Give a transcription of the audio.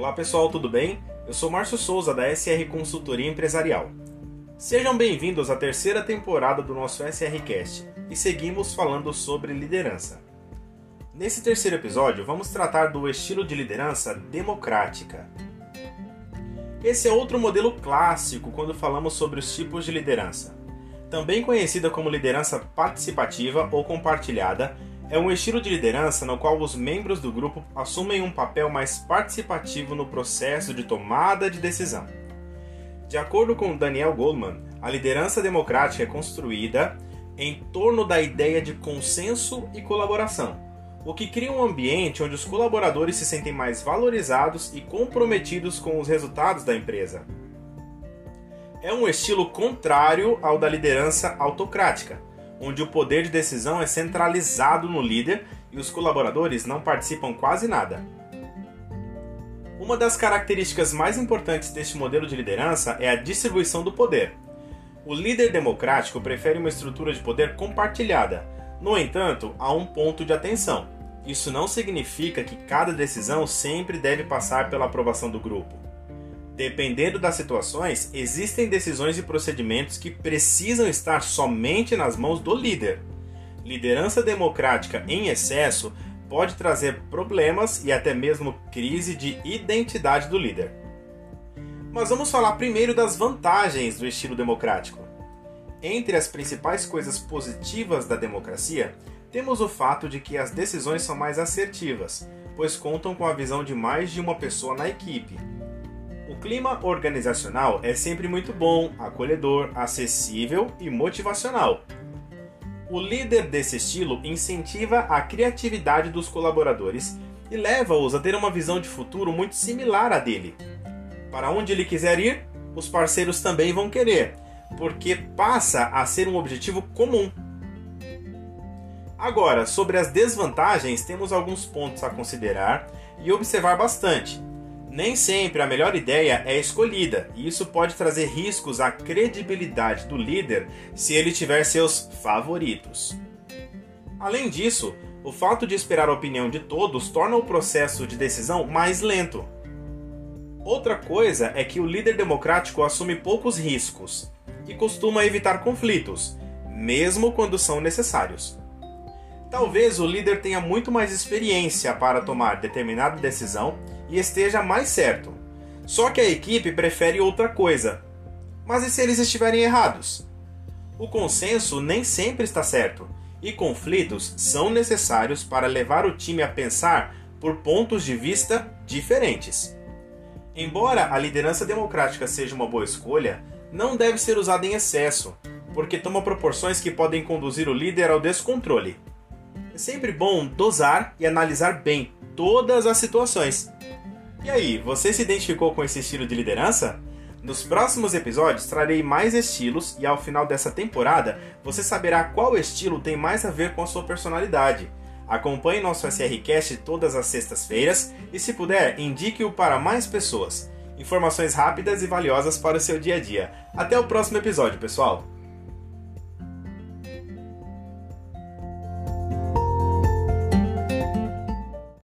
Olá pessoal, tudo bem? Eu sou Márcio Souza da SR Consultoria Empresarial. Sejam bem-vindos à terceira temporada do nosso SRCast e seguimos falando sobre liderança. Nesse terceiro episódio, vamos tratar do estilo de liderança democrática. Esse é outro modelo clássico quando falamos sobre os tipos de liderança. Também conhecida como liderança participativa ou compartilhada, é um estilo de liderança no qual os membros do grupo assumem um papel mais participativo no processo de tomada de decisão. De acordo com Daniel Goldman, a liderança democrática é construída em torno da ideia de consenso e colaboração, o que cria um ambiente onde os colaboradores se sentem mais valorizados e comprometidos com os resultados da empresa. É um estilo contrário ao da liderança autocrática, onde o poder de decisão é centralizado no líder e os colaboradores não participam quase nada. Uma das características mais importantes deste modelo de liderança é a distribuição do poder. O líder democrático prefere uma estrutura de poder compartilhada. No entanto, há um ponto de atenção. Isso não significa que cada decisão sempre deve passar pela aprovação do grupo. Dependendo das situações, existem decisões e procedimentos que precisam estar somente nas mãos do líder. Liderança democrática em excesso pode trazer problemas e até mesmo crise de identidade do líder. Mas vamos falar primeiro das vantagens do estilo democrático. Entre as principais coisas positivas da democracia, temos o fato de que as decisões são mais assertivas, pois contam com a visão de mais de uma pessoa na equipe, clima organizacional é sempre muito bom, acolhedor, acessível e motivacional. O líder desse estilo incentiva a criatividade dos colaboradores e leva-os a ter uma visão de futuro muito similar à dele. Para onde ele quiser ir, os parceiros também vão querer, porque passa a ser um objetivo comum. Agora, sobre as desvantagens, temos alguns pontos a considerar e observar bastante nem sempre a melhor ideia é escolhida, e isso pode trazer riscos à credibilidade do líder se ele tiver seus favoritos. Além disso, o fato de esperar a opinião de todos torna o processo de decisão mais lento. Outra coisa é que o líder democrático assume poucos riscos e costuma evitar conflitos, mesmo quando são necessários. Talvez o líder tenha muito mais experiência para tomar determinada decisão e esteja mais certo. Só que a equipe prefere outra coisa. Mas e se eles estiverem errados? O consenso nem sempre está certo, e conflitos são necessários para levar o time a pensar por pontos de vista diferentes. Embora a liderança democrática seja uma boa escolha, não deve ser usada em excesso, porque toma proporções que podem conduzir o líder ao descontrole. É sempre bom dosar e analisar bem todas as situações e aí, você se identificou com esse estilo de liderança? Nos próximos episódios trarei mais estilos e ao final dessa temporada você saberá qual estilo tem mais a ver com a sua personalidade. Acompanhe nosso SRCast todas as sextas-feiras e, se puder, indique-o para mais pessoas. Informações rápidas e valiosas para o seu dia a dia. Até o próximo episódio, pessoal!